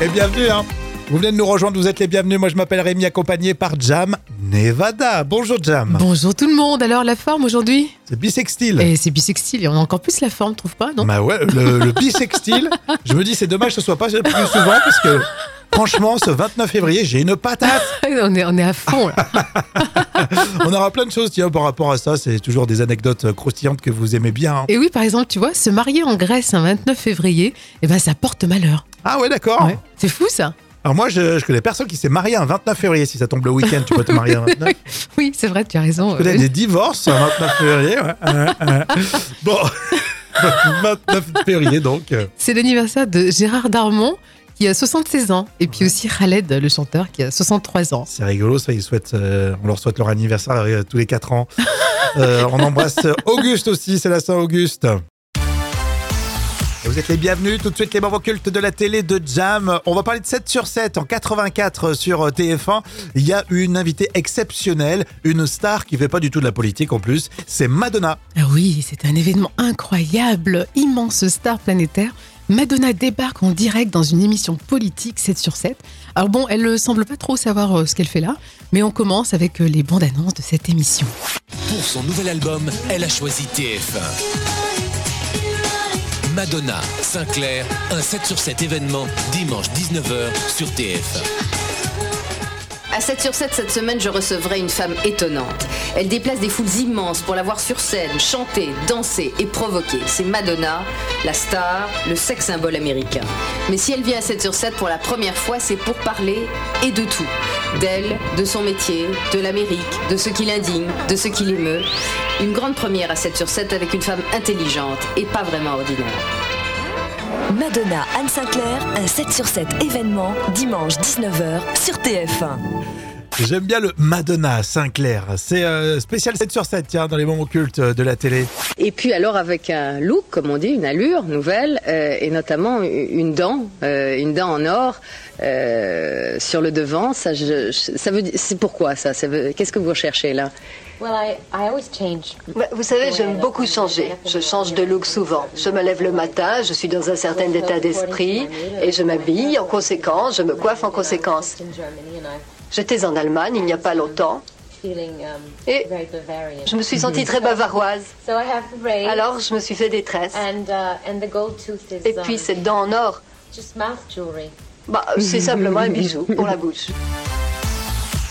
Et bienvenue, hein. Vous venez de nous rejoindre, vous êtes les bienvenus. Moi, je m'appelle Rémi, accompagné par Jam Nevada. Bonjour, Jam. Bonjour tout le monde. Alors, la forme aujourd'hui C'est bisextile. Et c'est bisextile. Et on a encore plus la forme, trouve pas, non? Bah ouais, le, le bisextile. je me dis, c'est dommage que ce soit pas plus souvent parce que. Franchement, ce 29 février, j'ai une patate. on, est, on est à fond là. on aura plein de choses tiens, par rapport à ça. C'est toujours des anecdotes croustillantes que vous aimez bien. hein. Et oui, par exemple, tu vois, se marier en Grèce un 29 février, eh ben, ça porte malheur. Ah ouais, d'accord. Ouais. C'est fou ça. Alors moi, je, je connais personne qui s'est marié un 29 février. Si ça tombe le week-end, tu peux te marier un 29. Oui, c'est vrai, tu as raison. Je connais des divorces un 29 février. ouais. Euh, euh. Bon, 29 février donc. euh. C'est l'anniversaire de Gérard Darmon qui a 76 ans. Et puis aussi Khaled, le chanteur, qui a 63 ans. C'est rigolo, ça. Ils souhaitent, euh, on leur souhaite leur anniversaire euh, tous les 4 ans. Euh, on embrasse Auguste aussi, c'est la Saint-Auguste. Vous êtes les bienvenus, tout de suite les moments cultes de la télé de Jam. On va parler de 7 sur 7 en 84 sur euh, TF1. Il y a une invitée exceptionnelle, une star qui fait pas du tout de la politique en plus, c'est Madonna. Ah oui, c'est un événement incroyable, immense star planétaire. Madonna débarque en direct dans une émission politique 7 sur 7. Alors bon, elle ne semble pas trop savoir euh, ce qu'elle fait là, mais on commence avec euh, les bandes annonces de cette émission. Pour son nouvel album, elle a choisi TF1. Madonna, Sinclair, un 7 sur 7 événement, dimanche 19h sur TF1. À 7 sur 7 cette semaine, je recevrai une femme étonnante. Elle déplace des foules immenses pour la voir sur scène, chanter, danser et provoquer. C'est Madonna, la star, le sex symbole américain. Mais si elle vient à 7 sur 7 pour la première fois, c'est pour parler et de tout. D'elle, de son métier, de l'Amérique, de ce qui l'indigne, de ce qui l'émeut. Une grande première à 7 sur 7 avec une femme intelligente et pas vraiment ordinaire. Madonna Anne Sinclair, un 7 sur 7 événement, dimanche 19h sur TF1. J'aime bien le Madonna Sinclair. C'est euh, spécial 7 sur 7 tiens, dans les moments cultes de la télé. Et puis alors avec un look, comme on dit, une allure nouvelle, euh, et notamment une dent, euh, une dent en or euh, sur le devant. Ça, je- je- ça veut dire, c'est pourquoi ça, ça veut- Qu'est-ce que vous recherchez là? Well, I, I always change. Ouais, Vous savez, j'aime beaucoup changer. Je change de look souvent. Je me lève le matin, je suis dans un certain état d'esprit et je m'habille en conséquence, je me coiffe en conséquence. J'étais en Allemagne il n'y a pas longtemps. um, Et very Bavarian. je me suis sentie très bavaroise. So I have the braid. Alors je me suis fait des tresses. uh, Et puis um, cette dent en or, bah, c'est simplement un bijou pour la bouche.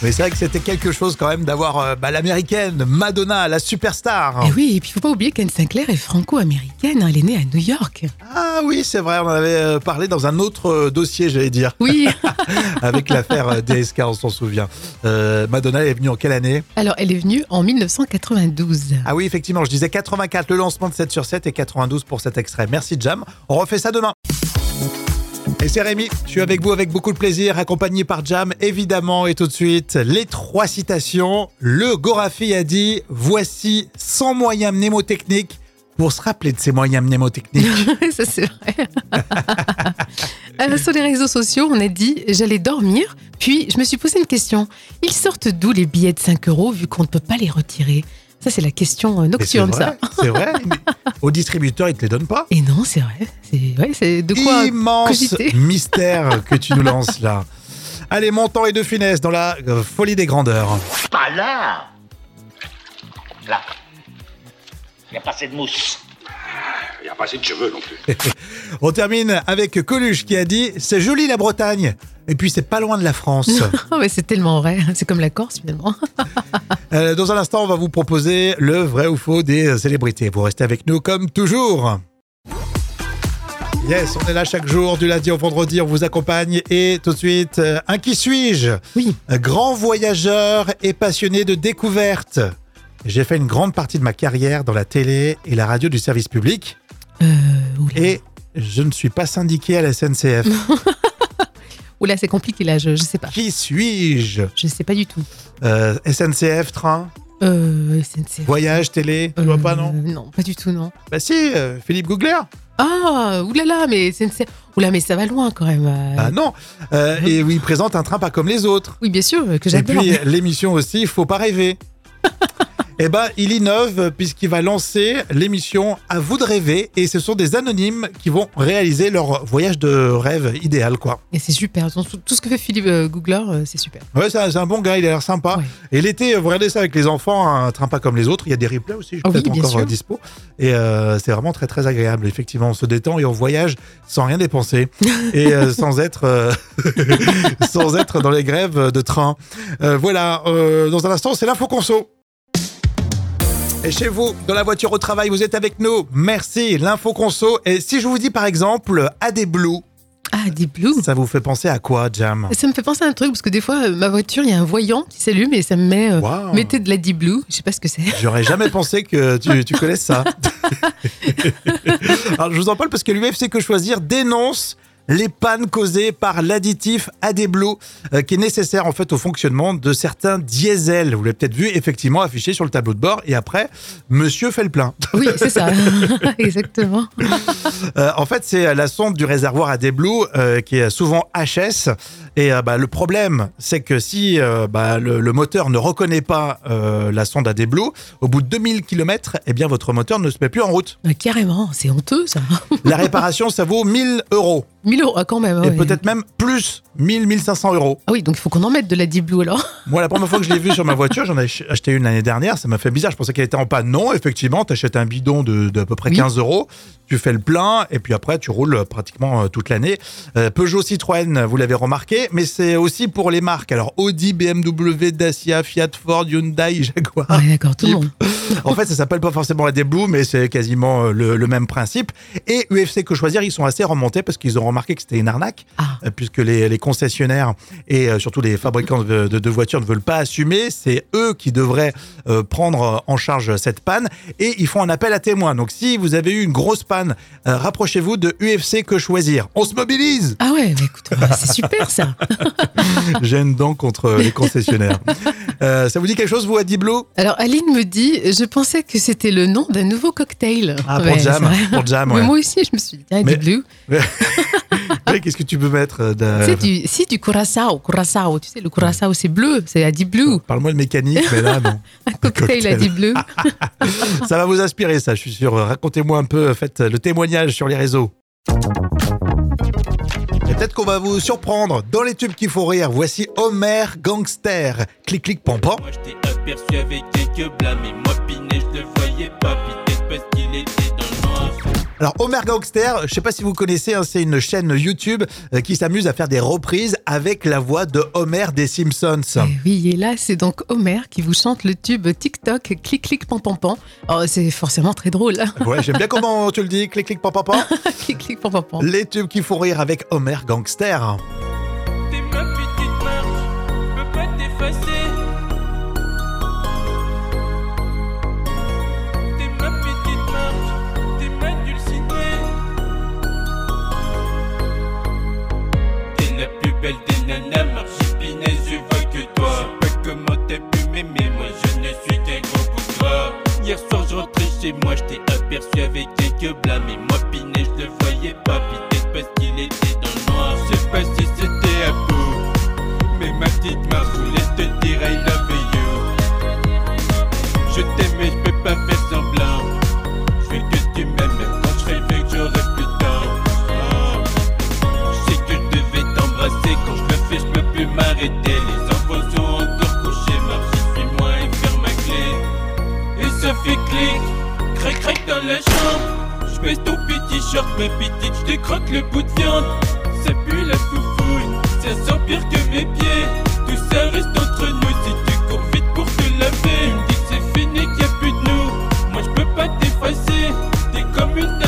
Mais c'est vrai que c'était quelque chose quand même d'avoir euh, bah, l'américaine Madonna, la superstar. Et oui, et puis il faut pas oublier qu'Anne Sinclair est franco-américaine. hein, Elle est née à New York. Ah oui, c'est vrai, on en avait euh, parlé dans un autre euh, dossier, j'allais dire, Oui. avec l'affaire DSK, on s'en souvient. Euh, Madonna elle est venue en quelle année? Alors, elle est venue en 1992. Ah oui, effectivement, je disais 84, le lancement de 7 sur 7 et 92 pour cet extrait. Merci Jam, on refait ça demain. Et c'est Rémi, je suis avec vous avec beaucoup de plaisir, accompagné par Jam, évidemment. Et tout de suite, les trois citations. Le Gorafi a dit Voici 100 moyens mnémotechniques pour se rappeler de ces moyens mnémotechniques. Ça, c'est vrai. Alors, sur les réseaux sociaux, on a dit j'allais dormir, puis je me suis posé une question. Ils sortent d'où les billets de 5 euros vu qu'on ne peut pas les retirer? Ça, c'est la question euh, c'est nocturne, vrai, ça. c'est vrai. Au distributeur, ils te les donnent pas. Et non, c'est vrai. C'est ouais, c'est de quoi Immense cogiter. mystère que tu nous lances là. Allez, montant et de finesse dans la euh, folie des grandeurs. Pas là Là. Il n'y a pas assez de mousse. Il n'y a pas assez de cheveux non plus. On termine avec Coluche qui a dit C'est joli la Bretagne. Et puis c'est pas loin de la France. Mais c'est tellement vrai. C'est comme la Corse, finalement. Euh, dans un instant, on va vous proposer le vrai ou faux des euh, célébrités. Vous restez avec nous comme toujours. Yes, on est là chaque jour, du lundi au vendredi, on vous accompagne. Et tout de suite, euh, un qui suis-je? Oui. Un Grand voyageur et passionné de découverte. J'ai fait une grande partie de ma carrière dans la télé et la radio du service public. Euh. Et je ne suis pas syndiqué à la SNCF. Oula, c'est compliqué là, je, je sais pas. qui suis-je? Je sais pas du tout. Euh, SNCF, train, Euh, SNCF. voyage, télé, tu vois pas, non? Euh, Non, pas du tout, non. Bah si, euh, Philippe Googler. Ah, oulala, mais SNCF. Oula, mais ça va loin quand même. euh. Ah non Euh, Et oui, il présente un train pas comme les autres. Oui, bien sûr, euh, que Et j'adore. puis l'émission aussi, faut pas rêver. Eh ben, il innove puisqu'il va lancer l'émission À vous de rêver et ce sont des anonymes qui vont réaliser leur voyage de rêve idéal, quoi. Et c'est super. Tout tout ce que fait Philippe euh, Googler, euh, c'est super. Ouais, c'est un, bon gars, il a l'air sympa. Ouais. Et l'été, vous regardez ça avec les enfants, un train pas comme les autres. Il y a des replays aussi, je oui, peut-être encore sûr. euh, dispo. Et euh, c'est vraiment très très agréable. Effectivement, on se détend et on voyage sans rien dépenser et euh, sans être euh, sans être dans les grèves de train. Voilà. dans un instant, c'est l'info conso. Et chez vous, dans la voiture au travail, vous êtes avec nous. Merci, l'info conso. Et si je vous dis par exemple AD Blue, Ah, des Blue. ça vous fait penser à quoi, Jam? Ça me fait penser à un truc parce que des fois, euh, ma voiture, il y a un voyant qui s'allume et ça me met. euh. Mettez de la Deep Blue. Je sais pas ce que c'est. J'aurais jamais pensé que tu, tu connaisses ça. Alors, je vous en parle parce que l'UFC Que Choisir dénonce les pannes causées par l'additif AdBlue euh, qui est nécessaire en fait au fonctionnement de certains diesels. Vous l'avez peut-être vu effectivement affiché sur le tableau de bord et après, monsieur fait le plein. Oui, c'est ça. Exactement. Euh, en fait, c'est la sonde du réservoir AdBlue euh, qui est souvent HS. Et euh, bah, le problème, c'est que si euh, bah, le, le moteur ne reconnaît pas euh, la sonde AdBlue, au bout de 2000 km, eh bien, votre moteur ne se met plus en route. Euh, carrément, c'est honteux ça. La réparation, ça vaut 1000 euros. 1000 euros, ah, quand même. Et ouais. peut-être même plus, 1000, 1500 euros. Ah oui, donc il faut qu'on en mette de la Deep Blue alors. Moi, la première fois que je l'ai vu sur ma voiture, j'en ai ach- acheté une l'année dernière, ça m'a fait bizarre. Je pensais qu'elle était en panne. Non, effectivement, tu achètes un bidon de, de à peu près Oui. 15 euros, tu fais le plein, et puis après, tu roules pratiquement euh, toute l'année. Euh, Peugeot, Citroën, vous l'avez remarqué, mais c'est aussi pour les marques. Alors, Audi, BMW, Dacia, Fiat, Ford, Hyundai, Jaguar. Ouais, d'accord, tout le monde. En fait, ça s'appelle pas forcément la Blue, mais c'est quasiment euh, le, le même principe. Et UFC Que Choisir, ils sont assez remontés parce qu'ils ont remarqué que c'était une arnaque, Ah. euh, puisque les, les concessionnaires et euh, surtout les fabricants de, de- de voitures ne veulent pas assumer. C'est eux qui devraient euh, prendre en charge cette panne. Et ils font un appel à témoins. Donc, si vous avez eu une grosse panne, euh, rapprochez-vous de UFC Que Choisir. On se mobilise Ah ouais, mais écoute, euh, c'est super ça. J'ai une dent contre les concessionnaires. Euh, ça vous dit quelque chose, vous, Adi Blue Alors Aline me dit, je pensais que c'était le nom d'un nouveau cocktail. Ah, pour Ouais, Jam, pour Jam, Mais moi aussi, je me suis dit, Mais- Qu'est-ce que tu peux mettre euh, C'est du, si, du curaçao. Curaçao, tu sais, le curaçao, c'est bleu, c'est à Deep Blue. Parle-moi de mécanique, mais là, non. Un cocktail à cocktail. Deep Blue. Ça va vous inspirer, ça, je suis sûr. Racontez-moi un peu, faites le témoignage sur les réseaux. Et peut-être qu'on va vous surprendre dans les tubes qui font rire. Voici Homer Gangster. Clic, clic, pampan. Moi je t'ai aperçu avec quelques blâmes et moi Pinet je le voyais pas peut-être Alors, Homer Gangster, je sais pas si vous connaissez, hein, c'est une chaîne YouTube euh, qui s'amuse à faire des reprises avec la voix de Homer des Simpsons. Eh oui, et là, c'est donc Homer qui vous chante le tube TikTok, clic, clic, pan, pan, pan. Oh, c'est forcément très drôle. Ouais, j'aime bien comment tu le dis. Clic, clic, pampan, pampan. clic, clic, pan, pan, pan. Les tubes qui font rire avec Homer Gangster. Moi, je t'ai aperçu avec quelques blâmes. Et moi baisse ton petit short ma petite Je te croque le bout de viande. Ça pue la foufouille Ça sent pire que mes pieds. Tout ça reste entre nous Si tu cours vite pour te laver. Tu me dis c'est fini qu'il a plus de nous. Moi je peux pas t'effacer T'es comme une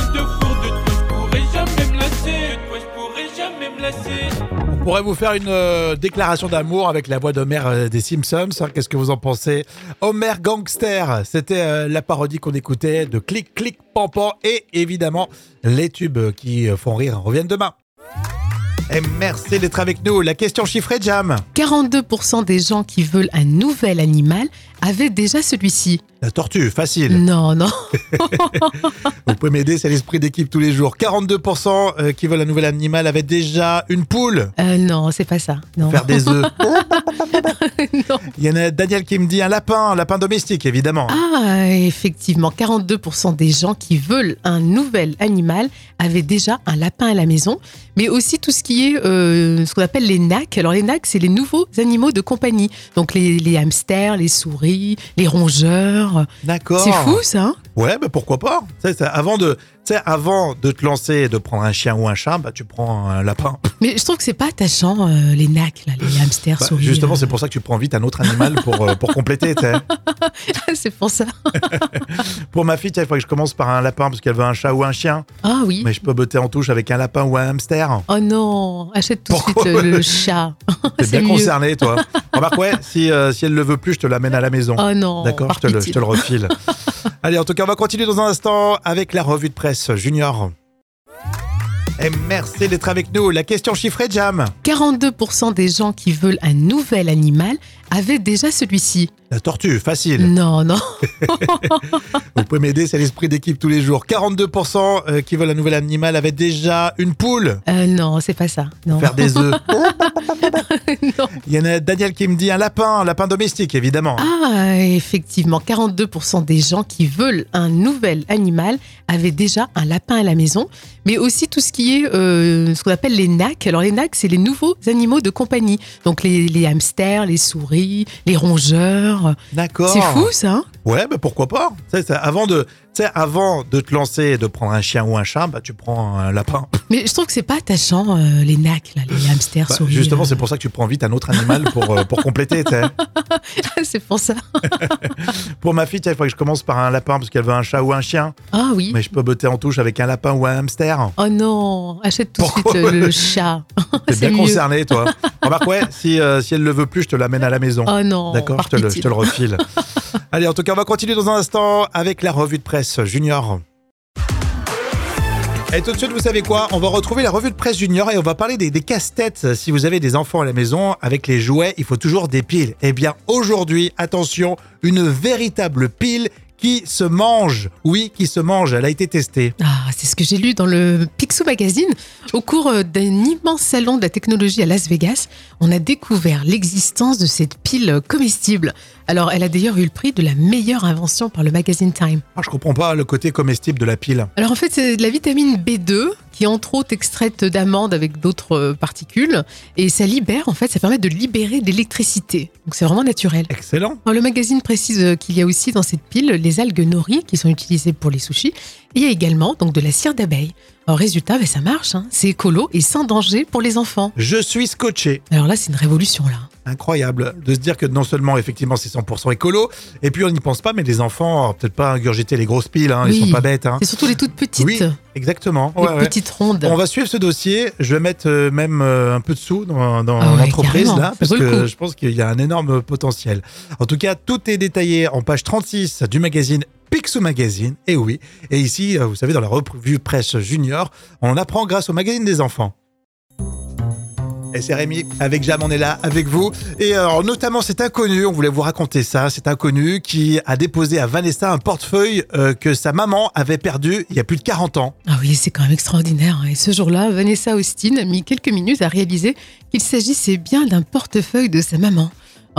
pourrait vous faire une euh, déclaration d'amour avec la voix d'Homer euh, des Simpsons. hein. Qu'est-ce que vous en pensez? Homer Gangster, c'était euh, la parodie qu'on écoutait de Clic Clic Pampan et évidemment les tubes qui font rire reviennent demain. Et merci d'être avec nous. La question chiffrée, Jam. 42% des gens qui veulent un nouvel animal avaient déjà celui-ci. La tortue, facile. Non, non. Vous pouvez m'aider, c'est l'esprit d'équipe tous les jours. 42% euh, qui veulent un nouvel animal avaient déjà une poule. Euh, non, c'est pas ça. Non. Faire des œufs. Il y en a Daniel qui me dit un lapin, un lapin domestique, évidemment. Ah, effectivement, 42% des gens qui veulent un nouvel animal avaient déjà un lapin à la maison, mais aussi tout ce qui est euh, ce qu'on appelle les NAC. Alors les NAC, c'est les nouveaux animaux de compagnie. Donc les, les hamsters, les souris, les rongeurs. D'accord. C'est fou ça hein? Ouais, bah pourquoi pas? C'est avant de, tu sais, avant de te lancer et de prendre un chien ou un chat, bah tu prends un lapin. Mais je trouve que c'est pas attachant, euh, les NAC, là, les hamsters, Bah, souris. justement, euh. c'est pour ça que tu prends vite un autre animal pour, euh, pour compléter. c'est pour ça. Pour ma fille, il faudrait que je commence par un lapin parce qu'elle veut un chat ou un chien. Ah oui. Mais je peux botter en touche avec un lapin ou un hamster. Oh non, achète tout de suite le chat. T'es bien mieux. concerné, toi. Remarque, ouais, si, euh, si elle le veut plus, je te l'amène à la maison. Oh non, D'accord, je je te le refile. Allez, en tout cas, on va continuer dans un instant avec la revue de presse junior. Et merci d'être avec nous. La question chiffrée, Jam. 42% des gens qui veulent un nouvel animal avaient déjà celui-ci. La tortue, facile. Non, non. Vous pouvez m'aider, c'est l'esprit d'équipe tous les jours. 42% euh, qui veulent un nouvel animal avaient déjà une poule. Euh, non, c'est pas ça. Non. Faire des œufs. Non. Il y en a Daniel qui me dit un lapin, un lapin domestique, évidemment. Ah, effectivement, 42% des gens qui veulent un nouvel animal avaient déjà un lapin à la maison, mais aussi tout ce qui est euh, ce qu'on appelle les NAC. Alors les NAC, c'est les nouveaux animaux de compagnie. Donc les, les hamsters, les souris, les rongeurs. D'accord. C'est fou ça hein? Ouais, bah pourquoi pas. Avant de, tu sais, avant de te lancer et de prendre un chien ou un chat, bah tu prends un lapin. Mais je trouve que c'est pas attachant, euh, les NAC, là, les hamsters, Bah, souris. justement, euh. c'est pour ça que tu prends vite un autre animal pour, euh, pour compléter. c'est pour ça. Pour ma fille, il faudrait que je commence par un lapin parce qu'elle veut un chat ou un chien. Ah oui. Mais je peux botter en touche avec un lapin ou un hamster. Oh non, achète tout de suite euh, le chat. T'es bien mieux. concerné, toi. Remarque, ouais, si, euh, si elle le veut plus, je te l'amène à la maison. Oh non, D'accord, je je te le refile. Allez, en tout cas, on va continuer dans un instant avec la revue de presse junior. Et tout de suite, vous savez quoi? On va retrouver la revue de presse junior et on va parler des, des casse-têtes. Si vous avez des enfants à la maison, avec les jouets, il faut toujours des piles. Eh bien, aujourd'hui, attention, une véritable pile qui se mange. Oui, qui se mange. Elle a été testée. Ah, c'est ce que j'ai lu dans le Picsou Magazine. Au cours euh, d'un immense salon de la technologie à Las Vegas, on a découvert l'existence de cette pile comestible. Alors, elle a d'ailleurs eu le prix de la meilleure invention par le magazine Time. Ah, je comprends pas le côté comestible de la pile. Alors en fait, c'est de la vitamine B2 qui est entre autres extraite d'amandes avec d'autres euh, particules et ça libère en fait, ça permet de libérer de l'électricité. Donc c'est vraiment naturel. Excellent. Alors, le magazine précise euh, qu'il y a aussi dans cette pile les algues nori qui sont utilisées pour les sushis. Et il y a également donc de la cire d'abeille. Résultat, ben, ça marche, hein. c'est écolo et sans danger pour les enfants. Je suis scotché. Alors là, c'est une révolution là. Incroyable de se dire que non seulement effectivement c'est 100% écolo, et puis on n'y pense pas, mais les enfants, peut-être pas ingurgiter les grosses piles, hein, ils Oui. sont pas bêtes. hein. C'est surtout les toutes petites, Oui, exactement. les Ouais, ouais. petites rondes. On va suivre ce dossier. Je vais mettre euh, même euh, un peu de sous dans, dans Ah ouais, l'entreprise là, parce que je pense qu'il y a un énorme potentiel. En tout cas, tout est détaillé en page 36 du magazine Picsou Magazine. Et oui. Et ici, euh, vous savez, dans la revue presse junior, on apprend grâce au magazine des enfants. Et c'est Rémi, avec Jam, on est là avec vous. Et alors, notamment cet inconnu, on voulait vous raconter ça, cet inconnu qui a déposé à Vanessa un portefeuille euh, que sa maman avait perdu il y a plus de 40 ans. Ah oui, c'est quand même extraordinaire. Et ce jour-là, Vanessa Austin a mis quelques minutes à réaliser qu'il s'agissait bien d'un portefeuille de sa maman.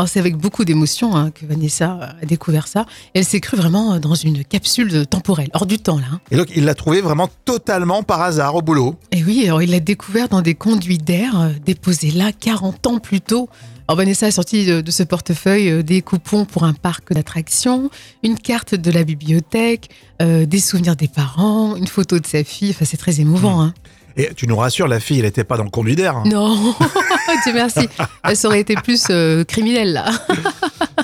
Alors c'est avec beaucoup d'émotion hein, que Vanessa a découvert ça. Elle s'est crue vraiment dans une capsule temporelle, hors du temps là. hein. Et donc, il l'a trouvé vraiment totalement par hasard au boulot. Et oui, alors il l'a découvert dans des conduits d'air euh, déposés là 40 ans plus tôt. Alors Vanessa a sorti de, de ce portefeuille euh, des coupons pour un parc d'attractions, une carte de la bibliothèque, euh, des souvenirs des parents, une photo de sa fille. Enfin, c'est très émouvant. hein. Et tu nous rassures, la fille, elle n'était pas dans le conduit d'air. hein. Non, Dieu merci. Ça aurait été plus euh, criminel là.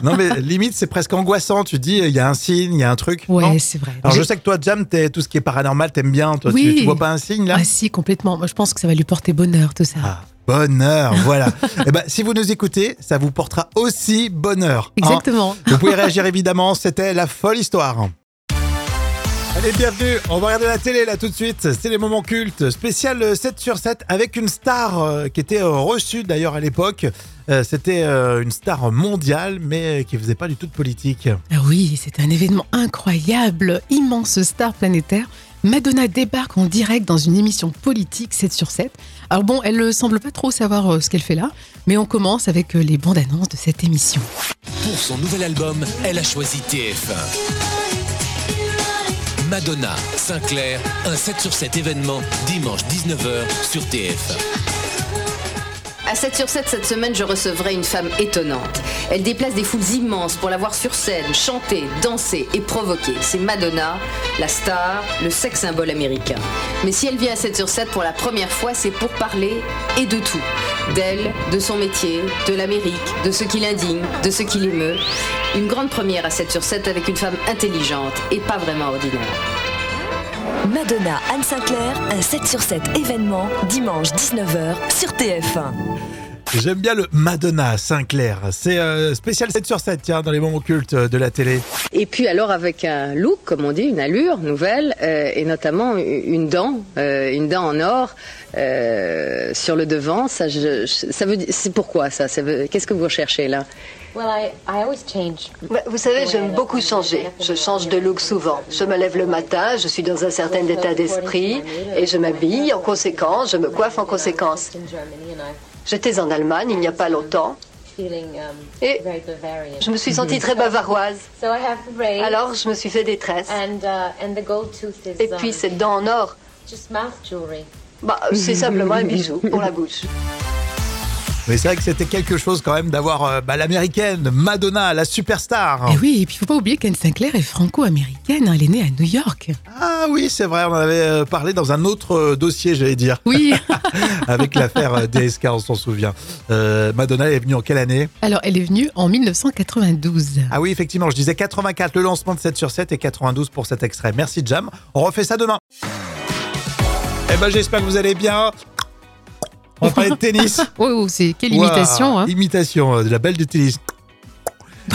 Non, mais limite, c'est presque angoissant. Tu dis, il y a un signe, il y a un truc. Ouais, c'est vrai. Alors, je sais que toi, Jam, t'es- tout ce qui est paranormal, t'aimes bien. Toi, tu, Oui. tu vois pas un signe là? Ah si, complètement. Moi, je pense que ça va lui porter bonheur tout ça. Ah, bonheur, voilà. Eh ben, si vous nous écoutez, ça vous portera aussi bonheur. hein. Exactement. Vous pouvez réagir évidemment, c'était la folle histoire. Allez, bienvenue. On va regarder la télé là tout de suite. C'est les moments cultes. Spécial euh, 7 sur 7 avec une star euh, qui était euh, reçue d'ailleurs à l'époque. Euh, C'était euh, une star mondiale mais qui faisait pas du tout de politique. Ah oui, c'est un événement incroyable, immense star planétaire. Madonna débarque en direct dans une émission politique 7 sur 7. Alors bon, elle ne semble pas trop savoir euh, ce qu'elle fait là, mais on commence avec euh, les bandes annonces de cette émission. Pour son nouvel album, elle a choisi TF1. Madonna, Sinclair, un 7 sur 7 événement, dimanche 19h sur TF1. À 7 sur 7 cette semaine, je recevrai une femme étonnante. Elle déplace des foules immenses pour la voir sur scène, chanter, danser et provoquer. C'est Madonna, la star, le sex symbole américain. Mais si elle vient à 7 sur 7 pour la première fois, c'est pour parler et de tout. D'elle, de son métier, de l'Amérique, de ce qui l'indigne, de ce qui l'émeut. Une grande première à 7 sur 7 avec une femme intelligente et pas vraiment ordinaire. Madonna Anne Sinclair, un 7 sur 7 événement, dimanche 19h sur TF1. J'aime bien le Madonna Sinclair. C'est euh, spécial 7 sur 7 tiens, dans les moments cultes de la télé. Et puis alors avec un look, comme on dit, une allure nouvelle, euh, et notamment une dent, euh, une dent en or euh, sur le devant. Ça, je- je- ça veut dire, c'est pourquoi ça, ça veut- Qu'est-ce que vous recherchez là? Well, I, I always change. Ouais, Vous savez, j'aime beaucoup changer. Je change de look souvent. Je me lève le matin, je suis dans un certain état d'esprit et je m'habille en conséquence, je me coiffe en conséquence. J'étais en Allemagne il n'y a pas longtemps. um, Et je me suis sentie très bavaroise. Alors je me suis fait des tresses. uh, Et puis cette dent en or, bah, c'est simplement un bijou pour la bouche. Mais c'est vrai que c'était quelque chose quand même d'avoir euh, bah, l'américaine Madonna, la superstar. Et oui, et puis il faut pas oublier qu'Anne Sinclair est franco-américaine, hein, elle est née à New York. Ah oui, c'est vrai, on en avait euh, parlé dans un autre euh, dossier, j'allais dire, Oui, avec l'affaire euh, DSK, on s'en souvient. Euh, Madonna est venue en quelle année? Alors elle est venue en 1992. Ah oui, effectivement, je disais 84 le lancement de 7 sur 7 et 92 pour cet extrait. Merci Jam. On refait ça demain. Eh ben j'espère que vous allez bien. On va parler de tennis. Oh, c'est quelle imitation, hein. Imitation euh, de la belle du tennis.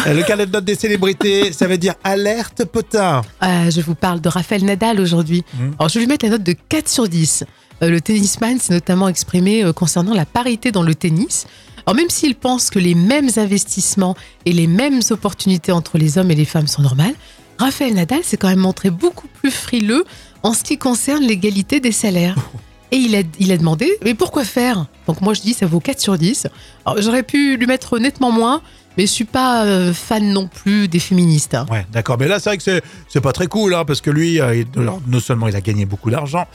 Euh, Le carnet de notes des célébrités, ça veut dire alerte potin. Ah, je vous parle de Raphaël Nadal aujourd'hui. Mhm. Alors, je vais lui mettre la note de 4 sur 10. Euh, le tennisman s'est notamment exprimé euh, concernant la parité dans le tennis. Alors, même s'il pense que les mêmes investissements et les mêmes opportunités entre les hommes et les femmes sont normales, Raphaël Nadal s'est quand même montré beaucoup plus frileux en ce qui concerne l'égalité des salaires. Et il a, il a demandé, mais pourquoi faire? Donc moi je dis, ça vaut 4 sur 10. Alors j'aurais pu lui mettre nettement moins, mais je suis pas euh, fan non plus des féministes. hein. Ouais, d'accord. Mais là, c'est vrai que c'est, c'est pas très cool, hein, parce que lui, euh, il- alors, non seulement il a gagné beaucoup d'argent,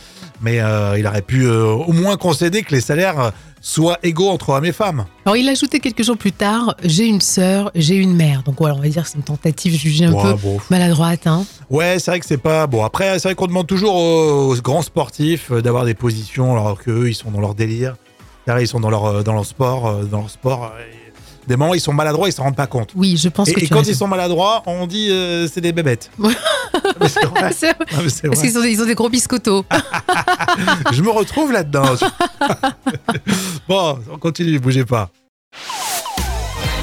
mais euh, il aurait pu euh, au moins concéder que les salaires euh, soient égaux entre hommes et femmes. Alors il a ajouté quelques jours plus tard, j'ai une sœur, j'ai une mère. Donc voilà, on va dire que c'est une tentative jugée un Ouais, peu bon. maladroite. Hein. Ouais, c'est vrai que c'est pas bon. Après, c'est vrai qu'on demande toujours aux, aux grands sportifs euh, d'avoir des positions, alors qu'eux, ils sont dans leur délire. C'est-à-dire, Ils sont dans leur euh, dans leur sport, euh, dans leur sport. euh, des moments, ils sont maladroits, ils s'en rendent pas compte. Oui, je pense Et, que et tu quand ils sont maladroits, on dit euh, c'est des bébêtes. Mais c'est vrai. Ah, c'est Parce qu'ils ont, ils ont des gros biscottos. Je me retrouve là-dedans. bon, on continue, bougez pas.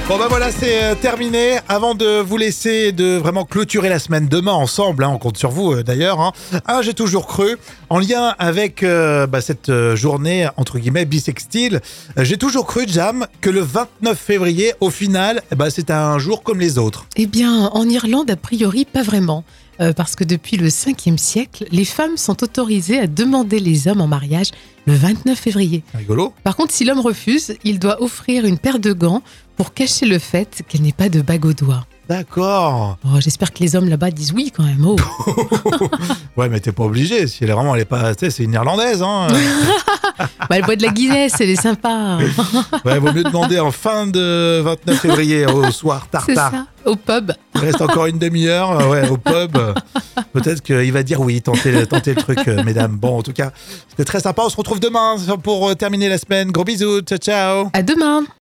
Bon ben voilà, c'est euh, terminé. Avant de vous laisser de vraiment clôturer la semaine demain ensemble, hein, on compte sur vous euh, d'ailleurs. Hein. Un, j'ai toujours cru, en lien avec euh, bah, cette journée entre guillemets bisextile, j'ai toujours cru, Jam, que le 29 février, au final, eh ben, c'est un jour comme les autres. Eh bien, en Irlande, a priori, pas vraiment. Parce que depuis le 5e siècle, les femmes sont autorisées à demander les hommes en mariage le 29 février. Rigolo. Par contre, si l'homme refuse, il doit offrir une paire de gants pour cacher le fait qu'elle n'ait pas de bague au doigt. D'accord. Oh, J'espère que les hommes là-bas disent oui quand même. Oh. Ouais, mais t'es pas obligé. Si elle est vraiment, elle est pas, tu sais, c'est une Irlandaise. Hein. Bah, elle boit de la Guinness, elle est sympa. Ouais, vaut mieux demander en fin de 29 février au soir, tard, C'est ça, au pub. Il reste encore une demi-heure, euh, ouais, au pub. Peut-être qu'il va dire oui, tentez, tentez le truc, euh, mesdames. Bon, en tout cas, c'était très sympa. On se retrouve demain pour euh, terminer la semaine. Gros bisous, ciao, ciao. À demain.